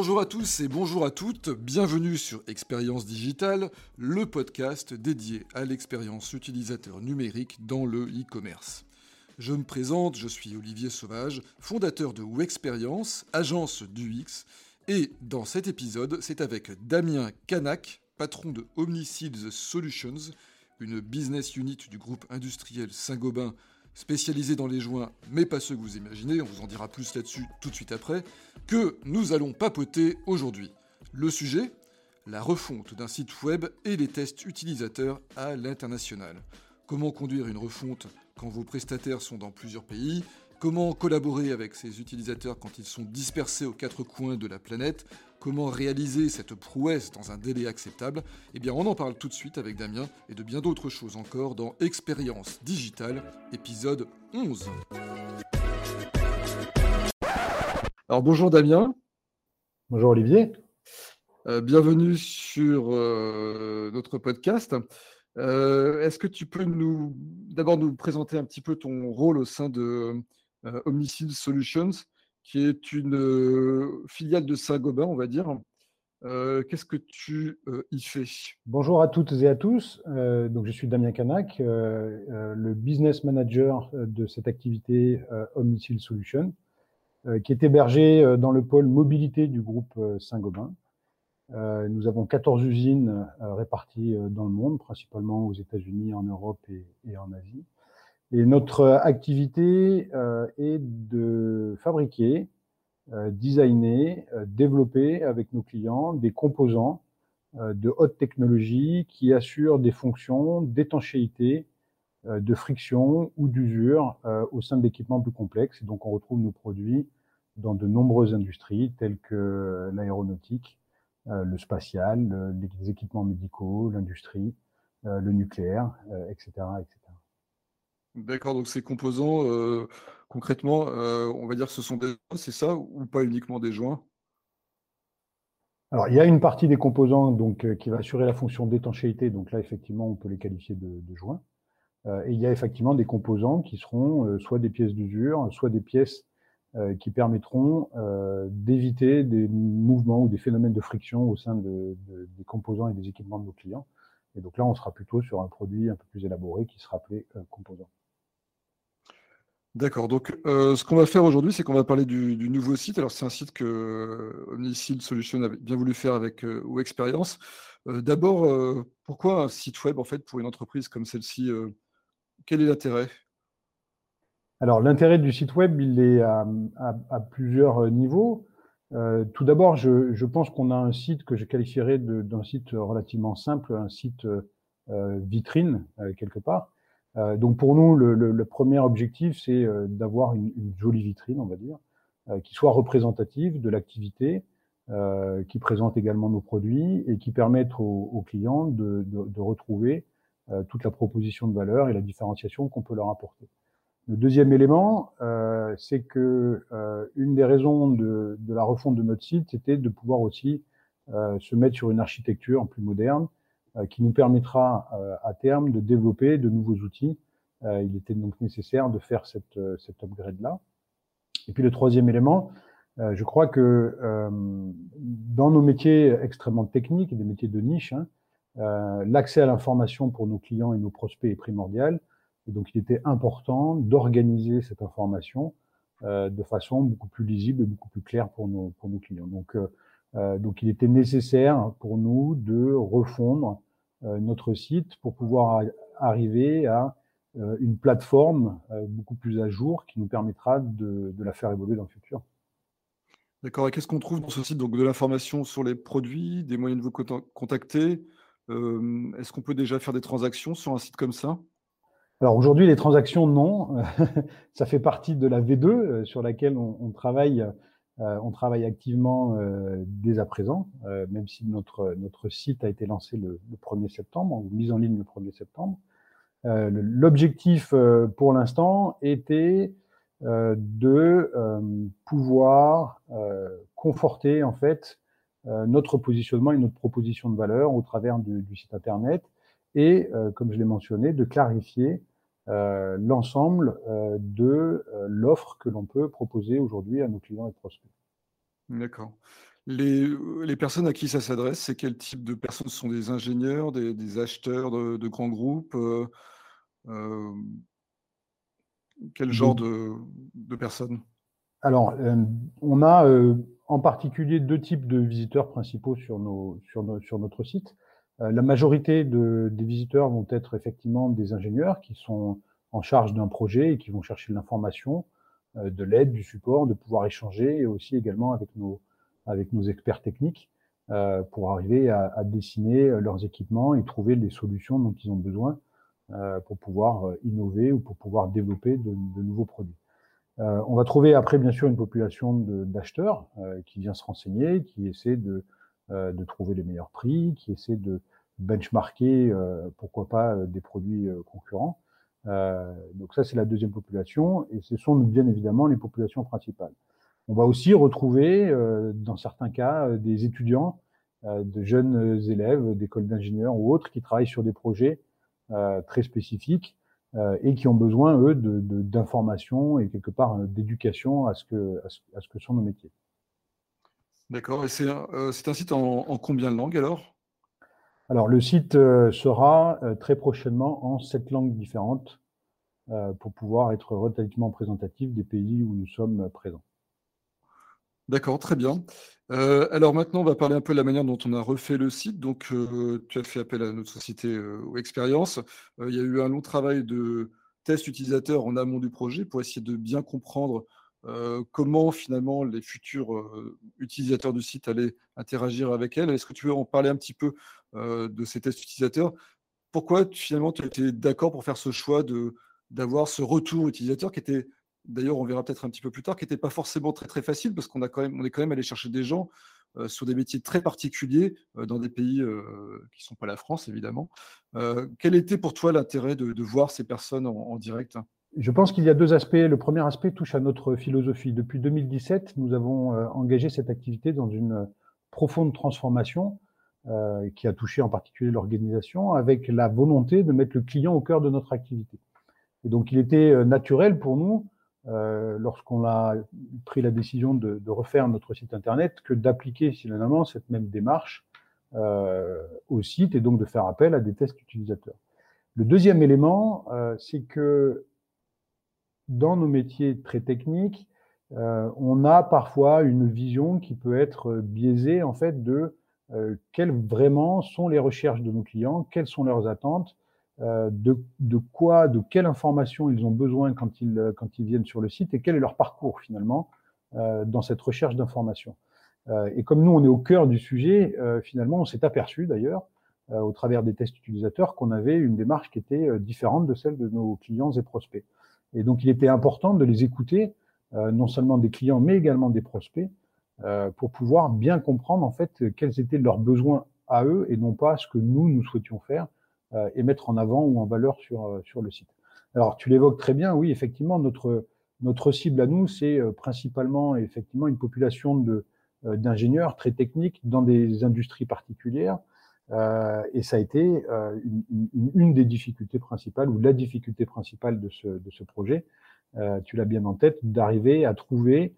Bonjour à tous et bonjour à toutes, bienvenue sur Expérience Digitale, le podcast dédié à l'expérience utilisateur numérique dans le e-commerce. Je me présente, je suis Olivier Sauvage, fondateur de Wexperience, agence d'UX, et dans cet épisode, c'est avec Damien Canac, patron de Omniseeds Solutions, une business unit du groupe industriel Saint-Gobain spécialisé dans les joints, mais pas ceux que vous imaginez, on vous en dira plus là-dessus tout de suite après, que nous allons papoter aujourd'hui. Le sujet La refonte d'un site web et les tests utilisateurs à l'international. Comment conduire une refonte quand vos prestataires sont dans plusieurs pays Comment collaborer avec ces utilisateurs quand ils sont dispersés aux quatre coins de la planète? Comment réaliser cette prouesse dans un délai acceptable? Eh bien, on en parle tout de suite avec Damien et de bien d'autres choses encore dans Expérience Digitale, épisode 11. Alors, bonjour Damien. Bonjour Olivier. Euh, bienvenue sur euh, notre podcast. Euh, est-ce que tu peux nous d'abord nous présenter un petit peu ton rôle au sein de Omnicide Solutions qui est une euh, filiale de Saint-Gobain, on va dire. Euh, qu'est-ce que tu euh, y fais? Bonjour à toutes et à tous. donc, je suis Damien Canac, le business manager de cette activité Omnicil Solutions, qui est hébergée dans le pôle mobilité du groupe Saint-Gobain. nous avons 14 usines réparties dans le monde, principalement aux États-Unis, en Europe et en Asie. Et notre activité euh, est de fabriquer, euh, designer, euh, développer avec nos clients des composants de haute technologie qui assurent des fonctions d'étanchéité, de friction ou d'usure au sein d'équipements plus complexes. Et donc on retrouve nos produits dans de nombreuses industries telles que l'aéronautique, le spatial, les équipements médicaux, l'industrie, le nucléaire, etc., etc. D'accord, donc ces composants, euh, concrètement, euh, on va dire que ce sont des joints, c'est ça, ou pas uniquement des joints? Alors, il y a une partie des composants donc, euh, qui va assurer la fonction d'étanchéité, donc là, effectivement, on peut les qualifier de, joints. et il y a effectivement des composants qui seront soit des pièces d'usure, soit des pièces qui permettront d'éviter des mouvements ou des phénomènes de friction au sein des composants et des équipements de nos clients. Et donc là, on sera plutôt sur un produit un peu plus élaboré qui sera appelé composant. D'accord. Donc, euh, ce qu'on va faire aujourd'hui, c'est qu'on va parler du, nouveau site. Alors, c'est un site que euh, Omnicil Solutions a bien voulu faire avec euh. Euh, d'abord, pourquoi un site web, en fait, pour une entreprise comme celle-ci Quel est l'intérêt? Alors, l'intérêt du site web, il est à, plusieurs niveaux. tout d'abord, je, pense qu'on a un site que je qualifierais d'un site relativement simple, un site vitrine, quelque part. Euh, donc pour nous, le, premier objectif, c'est euh, d'avoir une, jolie vitrine, on va dire, euh, qui soit représentative de l'activité, qui présente également nos produits et qui permette aux, clients de, retrouver toute la proposition de valeur et la différenciation qu'on peut leur apporter. Le deuxième élément, c'est que une des raisons de, de, la refonte de notre site, c'était de pouvoir aussi se mettre sur une architecture plus moderne, euh, qui nous permettra euh, à terme de développer de nouveaux outils. Euh, il était donc nécessaire de faire cette, cet upgrade-là. Et puis le troisième élément, je crois que dans nos métiers extrêmement techniques, des métiers de niche, hein, l'accès à l'information pour nos clients et nos prospects est primordial. Et donc, il était important d'organiser cette information de façon beaucoup plus lisible et beaucoup plus claire pour nos, pour nos clients. Donc, euh, donc, il était nécessaire pour nous de refondre euh, notre site pour pouvoir arriver à euh, une plateforme beaucoup plus à jour qui nous permettra de, la faire évoluer dans le futur. D'accord. Et qu'est-ce qu'on trouve dans ce site? Donc de l'information sur les produits, des moyens de vous contacter. Est-ce qu'on peut déjà faire des transactions sur un site comme ça? Alors aujourd'hui, les transactions, non. ça fait partie de la V2 sur laquelle on travaille euh, on travaille activement euh, dès à présent, euh, même si notre, notre site a été lancé le, 1er septembre, ou mis en ligne le 1er septembre. L'objectif pour l'instant était de pouvoir conforter en fait notre positionnement et notre proposition de valeur au travers du, du site internet et, comme je l'ai mentionné, de clarifier euh, l'ensemble euh, de euh, l'offre que l'on peut proposer aujourd'hui à nos clients et prospects. D'accord. Les, personnes à qui ça s'adresse, c'est quel type de personnes? Ce sont des ingénieurs, des, acheteurs de, grands groupes Quel genre de, personnes? Alors, on a en particulier deux types de visiteurs principaux sur, nos, sur, notre site. La majorité des visiteurs vont être effectivement des ingénieurs qui sont en charge d'un projet et qui vont chercher de l'information, de l'aide, du support, de pouvoir échanger et aussi également avec nos, avec nos experts techniques euh, pour arriver à, à, dessiner euh, leurs équipements et trouver les solutions dont ils ont besoin euh, pour pouvoir euh, innover ou pour pouvoir développer de, de nouveaux produits. Euh, on va trouver après bien sûr une population d'acheteurs qui vient se renseigner, qui essaie de, de trouver les meilleurs prix, qui essaie de benchmarker, pourquoi pas, des produits concurrents. donc ça, c'est la deuxième population, et ce sont bien évidemment les populations principales. On va aussi retrouver, euh, dans certains cas, euh, des étudiants, euh, de jeunes élèves d'écoles d'ingénieurs ou autres qui travaillent sur des projets très spécifiques et qui ont besoin, eux, d'informations et quelque part d'éducation à, à, ce, que sont nos métiers. D'accord. Et c'est un site en, combien de langues alors? Alors, le site sera très prochainement en sept langues différentes pour pouvoir être relativement représentatif des pays où nous sommes présents. D'accord, très bien. Euh, alors maintenant, on va parler un peu de la manière dont on a refait le site. Donc, euh, tu as fait appel à notre société euh, Expérience. il y a eu un long travail de test utilisateur en amont du projet pour essayer de bien comprendre comment finalement les futurs utilisateurs du site allaient interagir avec elle? Est-ce que tu veux en parler un petit peu de ces tests utilisateurs? Pourquoi finalement tu été d'accord pour faire ce choix de d'avoir ce retour utilisateur qui était d'ailleurs on verra peut-être un petit peu plus tard, qui n'était pas forcément très très facile parce qu'on a quand même, on est quand même allé chercher des gens sur des métiers très particuliers dans des pays qui ne sont pas la France évidemment. quel était pour toi l'intérêt de, voir ces personnes en, direct? Je pense qu'il y a deux aspects. Le premier aspect touche à notre philosophie. Depuis 2017, nous avons engagé cette activité dans une profonde transformation qui a touché en particulier l'organisation avec la volonté de mettre le client au cœur de notre activité. Et donc il était naturel pour nous euh, lorsqu'on a pris la décision de, refaire notre site internet que d'appliquer finalement cette même démarche euh, au site et donc de faire appel à des tests utilisateurs. Le deuxième élément, euh, c'est que dans nos métiers très techniques, euh, on a parfois une vision qui peut être biaisée en fait de euh, quelles vraiment sont les recherches de nos clients, quelles sont leurs attentes, euh, de, quoi, de quelle information ils ont besoin quand ils, euh, quand ils viennent sur le site et quel est leur parcours finalement euh, dans cette recherche d'informations. et comme nous, on est au cœur du sujet, finalement, on s'est aperçu d'ailleurs, au travers des tests utilisateurs, qu'on avait une démarche qui était différente de celle de nos clients et prospects. Et donc, il était important de les écouter, non seulement des clients, mais également des prospects, pour pouvoir bien comprendre en fait quels étaient leurs besoins à eux et non pas ce que nous, nous souhaitions faire euh, et mettre en avant ou en valeur sur, euh, sur le site. Alors, tu l'évoques très bien, oui, effectivement, notre, notre cible à nous, c'est euh, principalement effectivement une population de, d'ingénieurs très techniques dans des industries particulières. Euh, et ça a été euh, une, des difficultés principales ou la difficulté principale de ce, projet. Euh, tu l'as bien en tête, d'arriver à trouver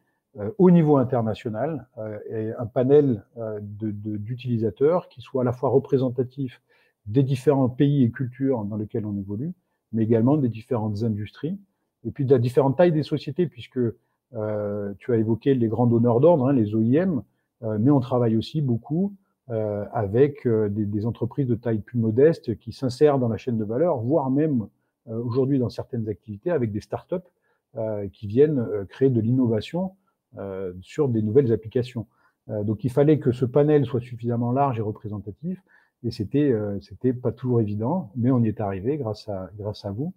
au niveau international un panel d'utilisateurs qui soit à la fois représentatif des différents pays et cultures dans lesquels on évolue, mais également des différentes industries, et puis de la différente taille des sociétés, puisque tu as évoqué les grands donneurs d'ordre, hein, les OIM, mais on travaille aussi beaucoup avec euh, des, des, entreprises de taille plus modeste qui s'insèrent dans la chaîne de valeur, voire même euh, aujourd'hui dans certaines activités avec des startups euh, qui viennent créer de l'innovation sur des nouvelles applications. donc il fallait que ce panel soit suffisamment large et représentatif et c'était euh, c'était pas toujours évident, mais on y est arrivé grâce à grâce à vous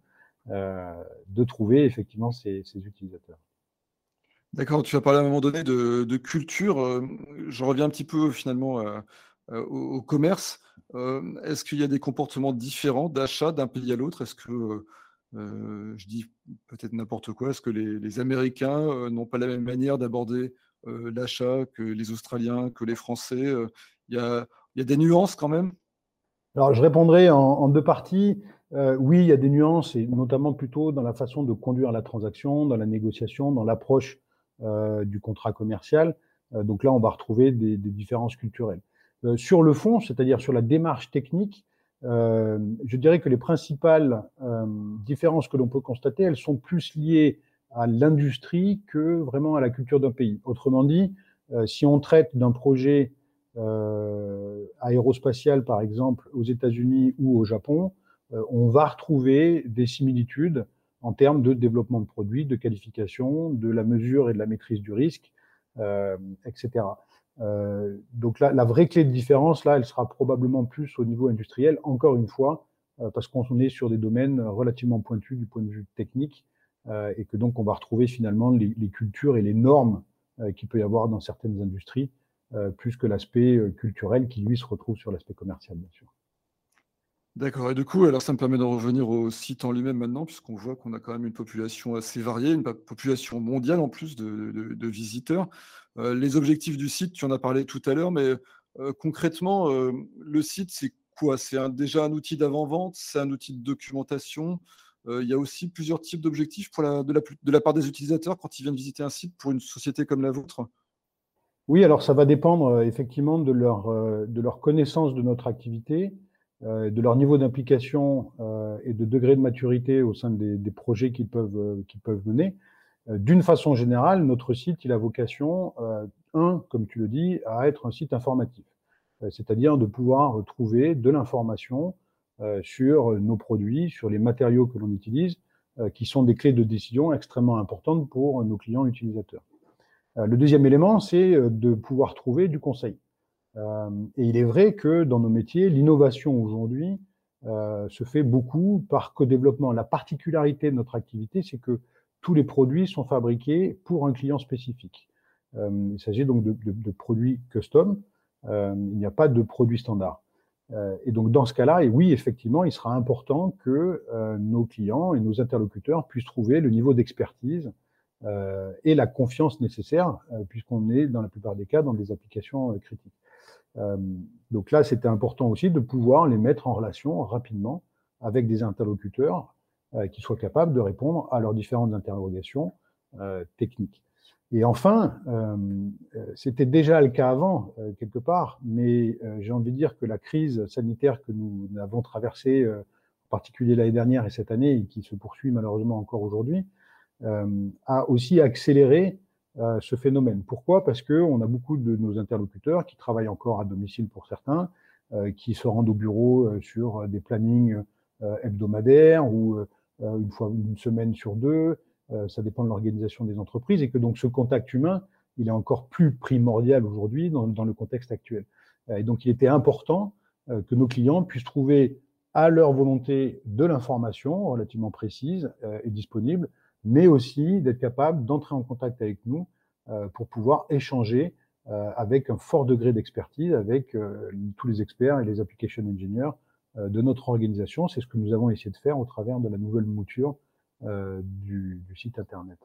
euh, de trouver effectivement ces, ces utilisateurs. D'accord, tu as parlé à un moment donné de, culture. Euh, je reviens un petit peu finalement euh, au, au, commerce. Euh, est-ce qu'il y a des comportements différents d'achat d'un pays à l'autre? Est-ce que, je dis peut-être n'importe quoi, est-ce que les, Américains n'ont pas la même manière d'aborder l'achat que les Australiens, que les Français Il y a, des nuances quand même? Alors, je répondrai en, deux parties. Euh, oui, il y a des nuances, et notamment plutôt dans la façon de conduire la transaction, dans la négociation, dans l'approche euh, du contrat commercial. donc là, on va retrouver des, différences culturelles. sur le fond, c'est-à-dire sur la démarche technique, je dirais que les principales différences que l'on peut constater, elles sont plus liées à l'industrie que vraiment à la culture d'un pays. Autrement dit, si on traite d'un projet euh, aérospatiale, par exemple, aux États-Unis ou au Japon, euh, on va retrouver des similitudes en termes de développement de produits, de qualification, de la mesure et de la maîtrise du risque, euh, etc. Euh, donc là, la vraie clé de différence, là, elle sera probablement plus au niveau industriel, encore une fois, euh, parce qu'on est sur des domaines relativement pointus du point de vue technique, euh, et que donc on va retrouver finalement les, les cultures et les normes qu'il peut y avoir dans certaines industries euh, plus que l'aspect euh, culturel qui, lui, se retrouve sur l'aspect commercial, bien sûr. D'accord. Et du coup, alors ça me permet de revenir au site en lui-même maintenant, puisqu'on voit qu'on a quand même une population assez variée, une population mondiale en plus de, visiteurs. Euh, les objectifs du site, tu en as parlé tout à l'heure, mais concrètement, le site, c'est quoi? C'est déjà un outil d'avant-vente C'est un outil de documentation Il y a aussi plusieurs types d'objectifs de la part des utilisateurs quand ils viennent visiter un site pour une société comme la vôtre? Oui, alors ça va dépendre euh, effectivement de leur, euh, connaissance de notre activité, euh, de leur niveau d'implication et de degré de maturité au sein des, des projets qu'ils peuvent, qu'ils peuvent mener. D'une façon générale, notre site, il a vocation, un, comme tu le dis, à être un site informatif, c'est-à-dire de pouvoir trouver de l'information sur nos produits, sur les matériaux que l'on utilise, qui sont des clés de décision extrêmement importantes pour nos clients utilisateurs. Euh, le deuxième élément, c'est euh, de pouvoir trouver du conseil. Euh, et il est vrai que dans nos métiers, l'innovation aujourd'hui se fait beaucoup par co-développement. La particularité de notre activité, c'est que tous les produits sont fabriqués pour un client spécifique. il s'agit donc de, de, de, produits custom. il n'y a pas de produits standard. et donc dans ce cas-là, et oui, effectivement, il sera important que nos clients et nos interlocuteurs puissent trouver le niveau d'expertise euh, et la confiance nécessaire, euh, puisqu'on est dans la plupart des cas dans des applications euh, critiques. Donc là, c'était important aussi de pouvoir les mettre en relation rapidement avec des interlocuteurs qui soient capables de répondre à leurs différentes interrogations techniques. Et enfin, euh, c'était déjà le cas avant, euh, quelque part, mais euh, j'ai envie de dire que la crise sanitaire que nous avons traversée, en particulier l'année dernière et cette année, et qui se poursuit malheureusement encore aujourd'hui, euh, a aussi accéléré euh, ce phénomène. Pourquoi? Parce que on a beaucoup de nos interlocuteurs qui travaillent encore à domicile pour certains, euh, qui se rendent au bureau sur des plannings hebdomadaires ou une fois une semaine sur deux. ça dépend de l'organisation des entreprises et que donc ce contact humain, il est encore plus primordial aujourd'hui dans, le contexte actuel. Et donc il était important que nos clients puissent trouver à leur volonté de l'information relativement précise et disponible mais aussi d'être capable d'entrer en contact avec nous euh, pour pouvoir échanger euh, avec un fort degré d'expertise avec euh, tous les experts et les application engineers de notre organisation. C'est ce que nous avons essayé de faire au travers de la nouvelle mouture du, site Internet.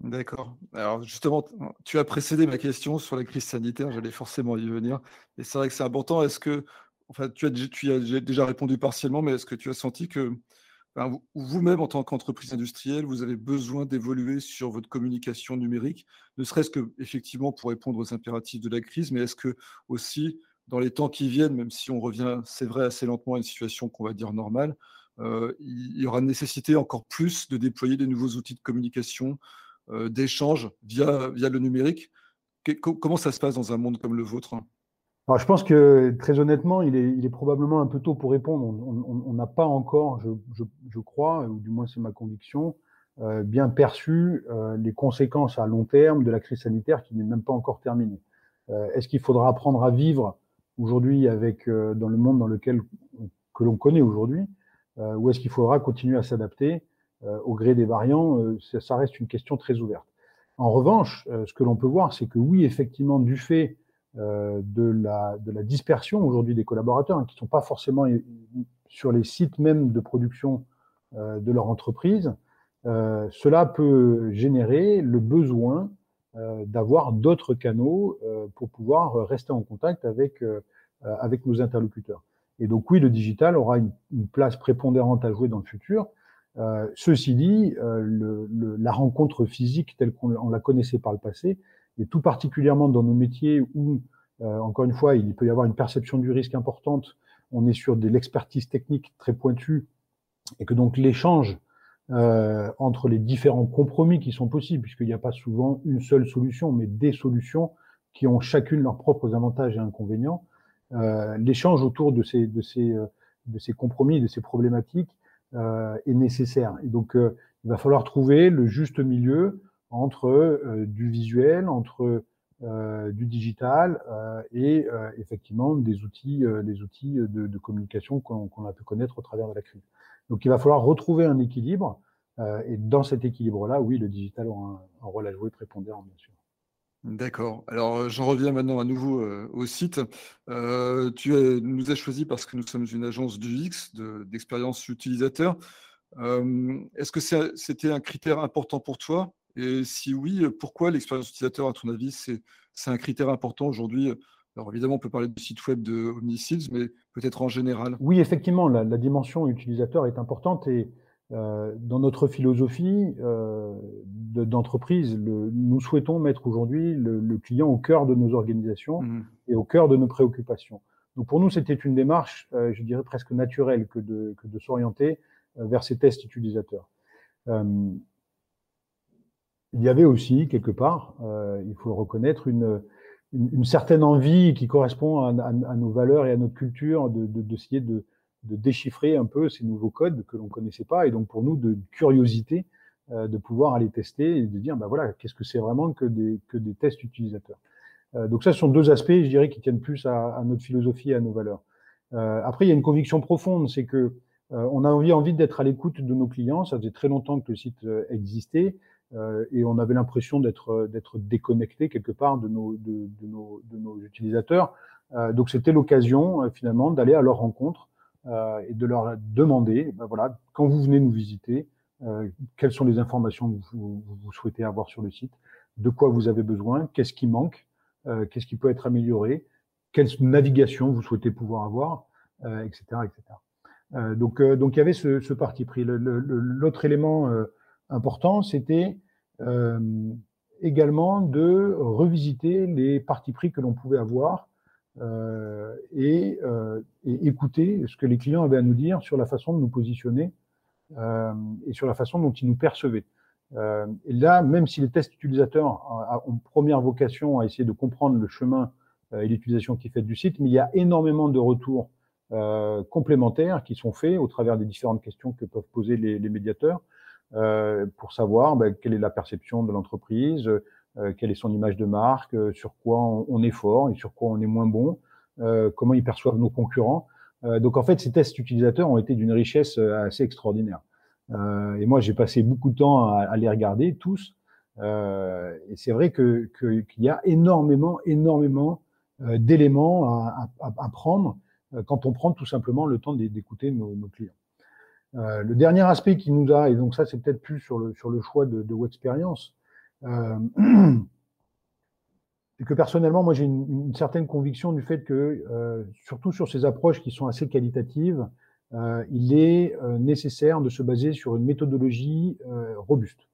D'accord. Alors justement, tu as précédé ma question sur la crise sanitaire, j'allais forcément y venir. Et c'est vrai que c'est important. Est-ce que, enfin, tu as déjà répondu partiellement, mais est-ce que tu as senti que vous-même, en tant qu'entreprise industrielle, vous avez besoin d'évoluer sur votre communication numérique, ne serait-ce que effectivement pour répondre aux impératifs de la crise, mais est-ce que aussi dans les temps qui viennent, même si on revient, c'est vrai, assez lentement à une situation qu'on va dire normale, euh, il y aura nécessité encore plus de déployer des nouveaux outils de communication, euh, d'échange via, via le numérique? comment ça se passe dans un monde comme le vôtre? Alors, je pense que très honnêtement, il est, probablement un peu tôt pour répondre. On n'a pas encore, je, crois, ou du moins c'est ma conviction, euh, bien perçu euh, les conséquences à long terme de la crise sanitaire qui n'est même pas encore terminée. Euh, Est-ce qu'il faudra apprendre à vivre aujourd'hui avec dans le monde dans lequel que l'on connaît aujourd'hui, ou est-ce qu'il faudra continuer à s'adapter au gré des variants ça, reste une question très ouverte. En revanche, ce que l'on peut voir, c'est que oui, effectivement, du fait de, la, de la dispersion aujourd'hui des collaborateurs hein, qui ne sont pas forcément sur les sites même de production euh, de leur entreprise, euh, cela peut générer le besoin d'avoir d'autres canaux pour pouvoir rester en contact avec, avec nos interlocuteurs. Et donc oui, le digital aura une, place prépondérante à jouer dans le futur. ceci dit, la rencontre physique telle qu'on la connaissait par le passé, et tout particulièrement dans nos métiers où, encore une fois, il peut y avoir une perception du risque importante, on est sur de l'expertise technique très pointue, et que donc l'échange euh, entre les différents compromis qui sont possibles, puisqu'il n'y a pas souvent une seule solution, mais des solutions qui ont chacune leurs propres avantages et inconvénients. Euh, L'échange autour de ces, de, ces, euh, de ces compromis, de ces problématiques euh, est nécessaire. Et donc, euh, il va falloir trouver le juste milieu entre euh, du visuel, entre du digital et effectivement des outils, des outils de, communication qu'on a pu connaître au travers de la crise. Donc, il va falloir retrouver un équilibre. Euh, et dans cet équilibre-là, oui, le digital aura un, rôle à jouer prépondérant, bien sûr. D'accord. Alors, euh, j'en reviens maintenant à nouveau euh, au site. tu nous as choisi parce que nous sommes une agence d'UX, d'expérience utilisateur. Est-ce que c'était un critère important pour toi? Et si oui, pourquoi l'expérience utilisateur, à ton avis, c'est un critère important aujourd'hui? Alors évidemment, on peut parler du site web de OmniSeals, mais peut-être en général. Oui, effectivement, la, dimension utilisateur est importante et euh, dans notre philosophie euh, d'entreprise, nous souhaitons mettre aujourd'hui le, client au cœur de nos organisations mmh. et au cœur de nos préoccupations. Donc pour nous, c'était une démarche, euh, je dirais presque naturelle, que de, que de s'orienter vers ces tests utilisateurs. Il y avait aussi quelque part, il faut le reconnaître, une une, certaine envie qui correspond à, nos valeurs et à notre culture d'essayer de, de, déchiffrer un peu ces nouveaux codes que l'on connaissait pas et donc pour nous de curiosité euh, de pouvoir aller tester et de dire ben voilà qu'est-ce que c'est vraiment que des, que des tests utilisateurs. Euh, donc ça ce sont deux aspects je dirais qui tiennent plus à, à notre philosophie et à nos valeurs. Euh, après il y a une conviction profonde c'est que on a envie, envie d'être à l'écoute de nos clients. Ça faisait très longtemps que le site existait. Euh, et on avait l'impression d'être d'être déconnecté quelque part de nos de, nos, de nos utilisateurs. Euh, donc c'était l'occasion euh, finalement d'aller à leur rencontre et de leur demander, ben voilà, quand vous venez nous visiter, quelles sont les informations que vous, vous, souhaitez avoir sur le site, de quoi vous avez besoin, qu'est-ce qui manque, qu'est-ce qui peut être amélioré, quelle navigation vous souhaitez pouvoir avoir, etc., etc. donc donc il y avait ce, ce parti pris. L'autre élément important, c'était euh, également de revisiter les partis pris que l'on pouvait avoir euh, et, euh, et, écouter ce que les clients avaient à nous dire sur la façon de nous positionner et sur la façon dont ils nous percevaient. Et là, même si les tests utilisateurs ont première vocation à essayer de comprendre le chemin et l'utilisation qui est faite du site, mais il y a énormément de retours complémentaires qui sont faits au travers des différentes questions que peuvent poser les, médiateurs pour savoir ben, quelle est la perception de l'entreprise, euh, quelle est son image de marque, euh, sur quoi on, est fort et sur quoi on est moins bon, comment ils perçoivent nos concurrents. donc en fait, ces tests utilisateurs ont été d'une richesse assez extraordinaire. et moi, j'ai passé beaucoup de temps à, les regarder tous. et c'est vrai que qu'il y a énormément, énormément d'éléments à, à, à, prendre quand on prend tout simplement le temps d'écouter nos, nos clients. Euh, le dernier aspect qui nous a, et donc ça c'est peut-être plus sur le, sur le choix de, de expérience, euh, c'est que personnellement, moi j'ai une, une, certaine conviction du fait que, euh, surtout sur ces approches qui sont assez qualitatives, euh, il est euh, nécessaire de se baser sur une méthodologie robuste.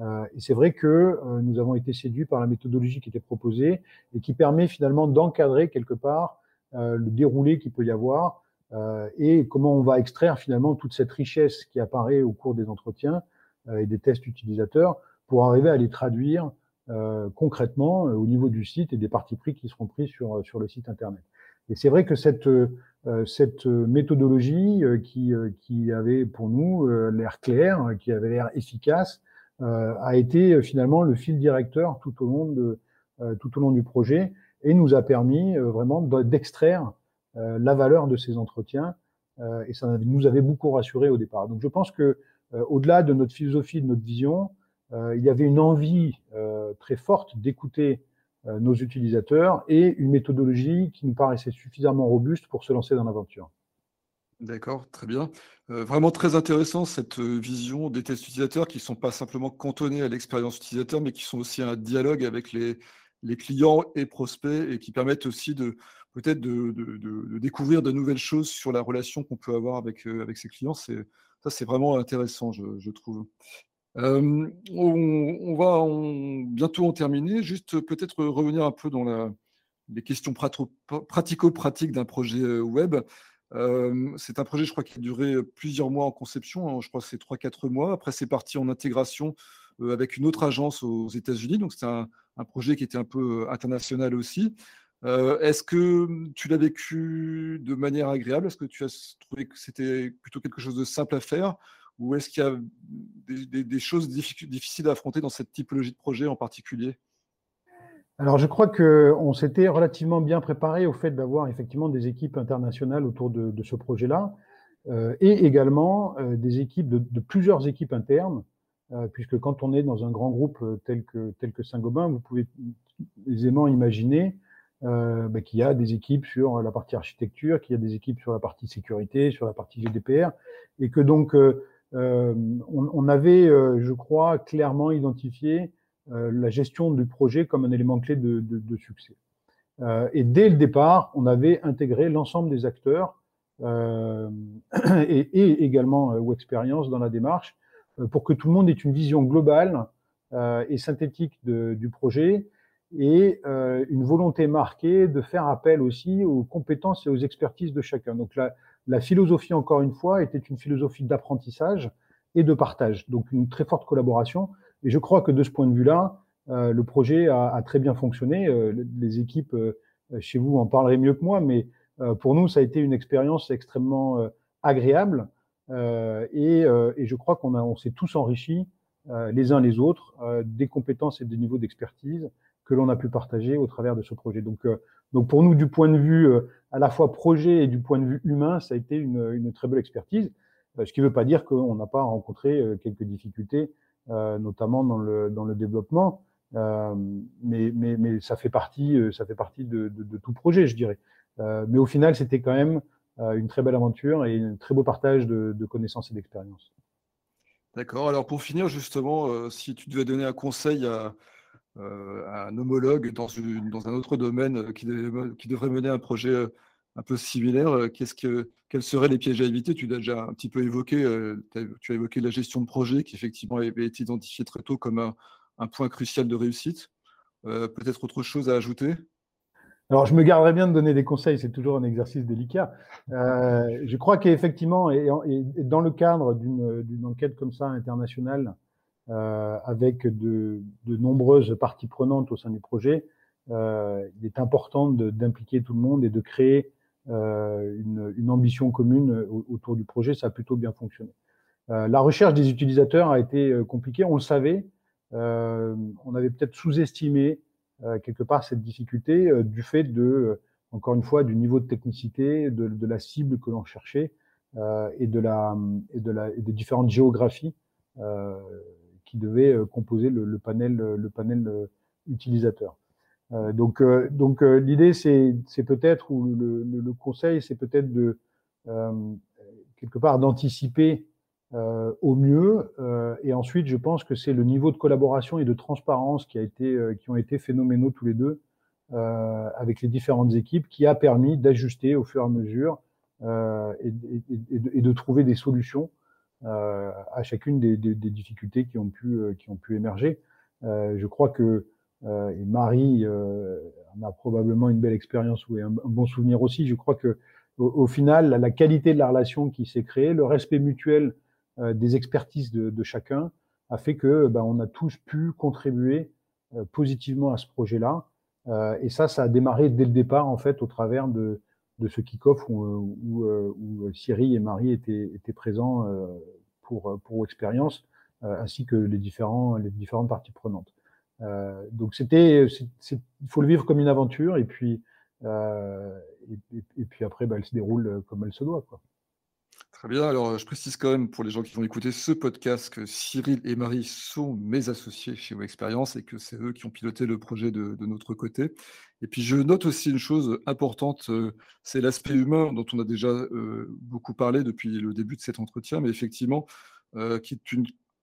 et c'est vrai que nous avons été séduits par la méthodologie qui était proposée et qui permet finalement d'encadrer quelque part le déroulé qu'il peut y avoir et comment on va extraire finalement toute cette richesse qui apparaît au cours des entretiens euh, et des tests utilisateurs pour arriver à les traduire euh, concrètement au niveau du site et des parties pris qui seront pris sur, sur le site Internet. Et c'est vrai que cette, cette méthodologie qui, qui avait pour nous l'air clair, qui avait l'air efficace, a été finalement le fil directeur tout au long, de, tout au long du projet et nous a permis vraiment d'extraire euh, la valeur de ces entretiens euh, et ça nous avait beaucoup rassuré au départ. Donc je pense que euh, au-delà de notre philosophie, de notre vision, il y avait une envie très forte d'écouter nos utilisateurs et une méthodologie qui nous paraissait suffisamment robuste pour se lancer dans l'aventure. D'accord, très bien. vraiment très intéressant cette vision des tests utilisateurs qui ne sont pas simplement cantonnés à l'expérience utilisateur, mais qui sont aussi un dialogue avec les, les clients et prospects et qui permettent aussi de, peut-être de, découvrir de nouvelles choses sur la relation qu'on peut avoir avec, euh, avec ses clients. C'est, ça, c'est vraiment intéressant, je, trouve. on, va bientôt en terminer. Juste peut-être revenir un peu dans la, les questions pratico-pratiques d'un projet web. c'est un projet, je crois, qui a duré plusieurs mois en conception. Hein. je crois que c'est 3-4 mois. Après, c'est parti en intégration avec une autre agence aux États-Unis. Donc, c'est un, projet qui était un peu international aussi. Est-ce que tu l'as vécu de manière agréable? Est-ce que tu as trouvé que c'était plutôt quelque chose de simple à faire? Ou est-ce qu'il y a des, choses difficiles à affronter dans cette typologie de projet en particulier? Alors, je crois qu'on s'était relativement bien préparé au fait d'avoir effectivement des équipes internationales autour de, ce projet-là, et également des équipes de, plusieurs équipes internes, puisque quand on est dans un grand groupe tel que, tel que Saint-Gobain, vous pouvez aisément imaginer euh, bah, qu'il y a des équipes sur la partie architecture, qu'il y a des équipes sur la partie sécurité, sur la partie GDPR, et que donc euh, euh on, on, avait, euh, je crois, clairement identifié euh, la gestion du projet comme un élément clé de, de, de succès. et dès le départ, on avait intégré l'ensemble des acteurs et, et, également ou expérience dans la démarche pour que tout le monde ait une vision globale et synthétique de, du projet et euh, une volonté marquée de faire appel aussi aux compétences et aux expertises de chacun. Donc la, la philosophie, encore une fois, était une philosophie d'apprentissage et de partage, donc une très forte collaboration. Et je crois que de ce point de vue-là, euh, le projet a, a, très bien fonctionné. Euh, les équipes euh, chez vous en parleraient mieux que moi, mais euh, pour nous, ça a été une expérience extrêmement agréable. Et, et, je crois qu'on on s'est tous enrichis les uns les autres des compétences et des niveaux d'expertise que l'on a pu partager au travers de ce projet. Donc, euh, donc pour nous, du point de vue euh, à la fois projet et du point de vue humain, ça a été une, très belle expertise. Euh, ce qui ne veut pas dire qu'on n'a pas rencontré quelques difficultés, notamment dans le, dans le développement. mais, mais, mais ça fait partie, ça fait partie de, tout projet, je dirais. mais au final, c'était quand même une très belle aventure et un très beau partage de, connaissances et d'expériences. D'accord. Alors pour finir, justement, si tu devais donner un conseil à, un homologue dans, un autre domaine euh, qui, devrait mener un projet euh, un peu similaire, quels seraient les pièges à éviter? Tu l'as déjà un petit peu évoqué, tu as évoqué la gestion de projet qui effectivement avait été identifiée très tôt comme un, point crucial de réussite. Peut-être autre chose à ajouter? Alors, je me garderai bien de donner des conseils, c'est toujours un exercice délicat. Euh, je crois qu'effectivement, et, dans le cadre d'une enquête comme ça internationale, euh, avec de, de, nombreuses parties prenantes au sein du projet, euh, il est important d'impliquer tout le monde et de créer euh, une, une, ambition commune autour du projet. Ça a plutôt bien fonctionné. Euh, la recherche des utilisateurs a été euh, compliquée, on le savait. on avait peut-être sous-estimé quelque part cette difficulté du fait de, encore une fois, du niveau de technicité, de, de la cible que l'on cherchait et de la et de la et des différentes géographies euh, qui devait euh, composer le, panel, le panel euh, utilisateur. Euh, donc, donc l'idée, c'est, peut-être, ou le, conseil, c'est peut-être de quelque part d'anticiper au mieux. Et ensuite, je pense que c'est le niveau de collaboration et de transparence qui a été, qui ont été phénoménaux tous les deux avec les différentes équipes, qui a permis d'ajuster au fur et à mesure et, de, trouver des solutions à chacune des, difficultés qui ont pu, euh, émerger. Euh, je crois que et Marie en a probablement une belle expérience ou un, bon souvenir aussi. Je crois que au, final, la qualité de la relation qui s'est créée, le respect mutuel des expertises de, de, chacun, a fait que ben, on a tous pu contribuer positivement à ce projet-là. et ça, ça a démarré dès le départ en fait au travers de, de ce kick-off où, où, où, Cyril et Marie étaient, étaient présents pour, pour expérience, ainsi que les, différents, les différentes parties prenantes. donc c'était, il faut le vivre comme une aventure et puis, et, et, puis après, bah, elle se déroule comme elle se doit. Quoi. Très bien. Alors, je précise quand même pour les gens qui vont écouter ce podcast que Cyril et Marie sont mes associés chez Expérience et que c'est eux qui ont piloté le projet de, notre côté. Et puis, je note aussi une chose importante, euh, c'est l'aspect humain dont on a déjà euh, beaucoup parlé depuis le début de cet entretien, mais effectivement, euh, qui est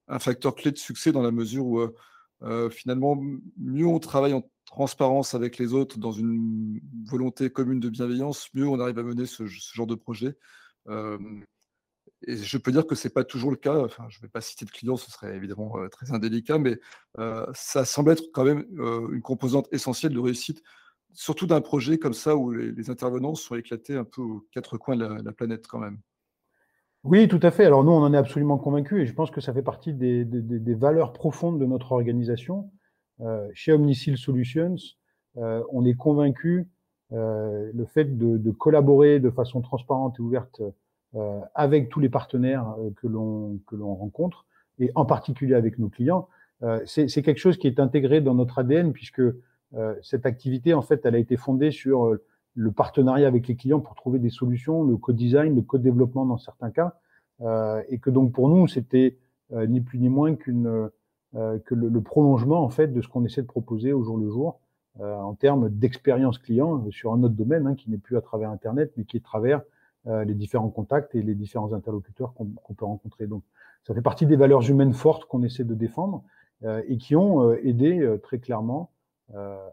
un facteur clé de succès dans la mesure où euh, finalement, mieux on travaille en transparence avec les autres, dans une volonté commune de bienveillance, mieux on arrive à mener ce, genre de projet. Euh, et je peux dire que c'est pas toujours le cas. Enfin, je ne vais pas citer de clients, ce serait évidemment très indélicat, mais ça semble être quand même une composante essentielle de réussite, surtout d'un projet comme ça où les, intervenants sont éclatés un peu aux quatre coins de la, planète quand même. Oui, tout à fait. Alors nous, on en est absolument convaincus et je pense que ça fait partie des, valeurs profondes de notre organisation. chez Omnicil Solutions, on est convaincu le fait de, collaborer de façon transparente et ouverte euh, avec tous les partenaires euh, que l'on que l'on rencontre et en particulier avec nos clients. Euh, c'est quelque chose qui est intégré dans notre ADN puisque cette activité en fait elle a été fondée sur le partenariat avec les clients pour trouver des solutions, le co-design, le co-développement dans certains cas, euh, et que donc pour nous c'était euh, ni plus ni moins qu'une euh, que le, le, prolongement en fait de ce qu'on essaie de proposer au jour le jour en termes d'expérience client sur un autre domaine hein, qui n'est plus à travers Internet, mais qui est à travers euh, les différents contacts et les différents interlocuteurs qu'on peut rencontrer. Donc, ça fait partie des valeurs humaines fortes qu'on essaie de défendre euh, et qui ont euh, aidé très clairement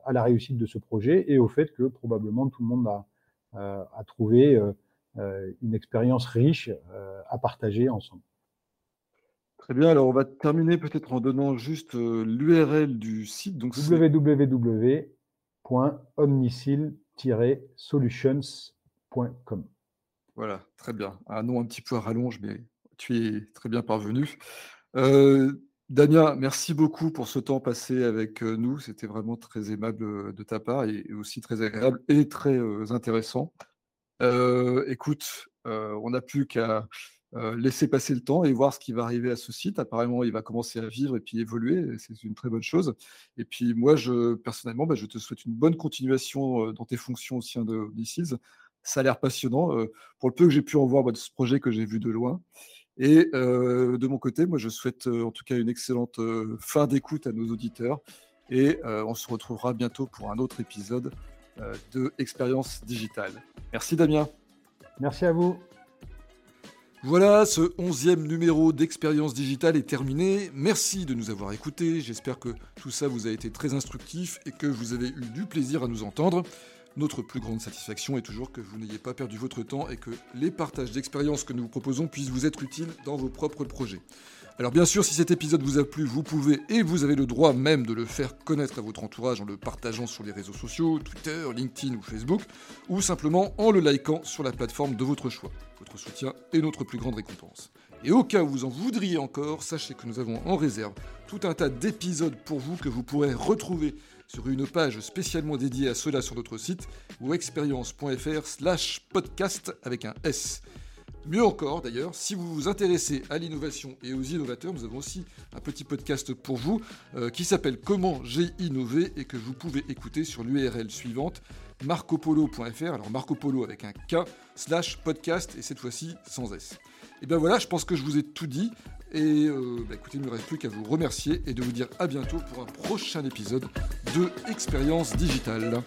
à la réussite de ce projet et au fait que probablement tout le monde a, a trouvé une expérience riche à partager ensemble. Très bien, alors on va terminer peut-être en donnant juste l'URL du site. Donc www.omnicil-solutions.com. Voilà, très bien. Un nom un petit peu à rallonge, mais tu es très bien parvenu. Euh, Damien, merci beaucoup pour ce temps passé avec euh, nous. C'était vraiment très aimable euh, de ta part et aussi très agréable et très intéressant. écoute, on n'a plus qu'à laisser passer le temps et voir ce qui va arriver à ce site. Apparemment, il va commencer à vivre et puis évoluer. C'est une très bonne chose. Et puis moi, je, personnellement, bah, je te souhaite une bonne continuation dans tes fonctions au sein de DCIS ça a l'air passionnant. Euh, pour le peu que j'ai pu en voir de ce projet que j'ai vu de loin. Et euh, de mon côté, moi, je souhaite euh, en tout cas une excellente fin d'écoute à nos auditeurs. Et on se retrouvera bientôt pour un autre épisode de Expérience Digitale. Merci Damien. Merci à vous. Voilà, ce onzième numéro d'Expérience Digitale est terminé. Merci de nous avoir écoutés. J'espère que tout ça vous a été très instructif et que vous avez eu du plaisir à nous entendre. Notre plus grande satisfaction est toujours que vous n'ayez pas perdu votre temps et que les partages d'expériences que nous vous proposons puissent vous être utiles dans vos propres projets. Alors bien sûr, si cet épisode vous a plu, vous pouvez et vous avez le droit même de le faire connaître à votre entourage en le partageant sur les réseaux sociaux, Twitter, LinkedIn ou Facebook, ou simplement en le likant sur la plateforme de votre choix. Votre soutien est notre plus grande récompense. Et au cas où vous en voudriez encore, sachez que nous avons en réserve tout un tas d'épisodes pour vous que vous pourrez retrouver sur une page spécialement dédiée à cela sur notre site ou expérience.fr slash podcast avec un S. Mieux encore d'ailleurs, si vous vous intéressez à l'innovation et aux innovateurs, nous avons aussi un petit podcast pour vous euh, qui s'appelle Comment j'ai innové et que vous pouvez écouter sur l'URL suivante marcopolo.fr, alors Marco Polo avec un K, slash podcast et cette fois-ci sans S. Et bien voilà, je pense que je vous ai tout dit. Et euh, bah, écoutez, il ne me reste plus qu'à vous remercier et de vous dire à bientôt pour un prochain épisode de Expérience Digitale.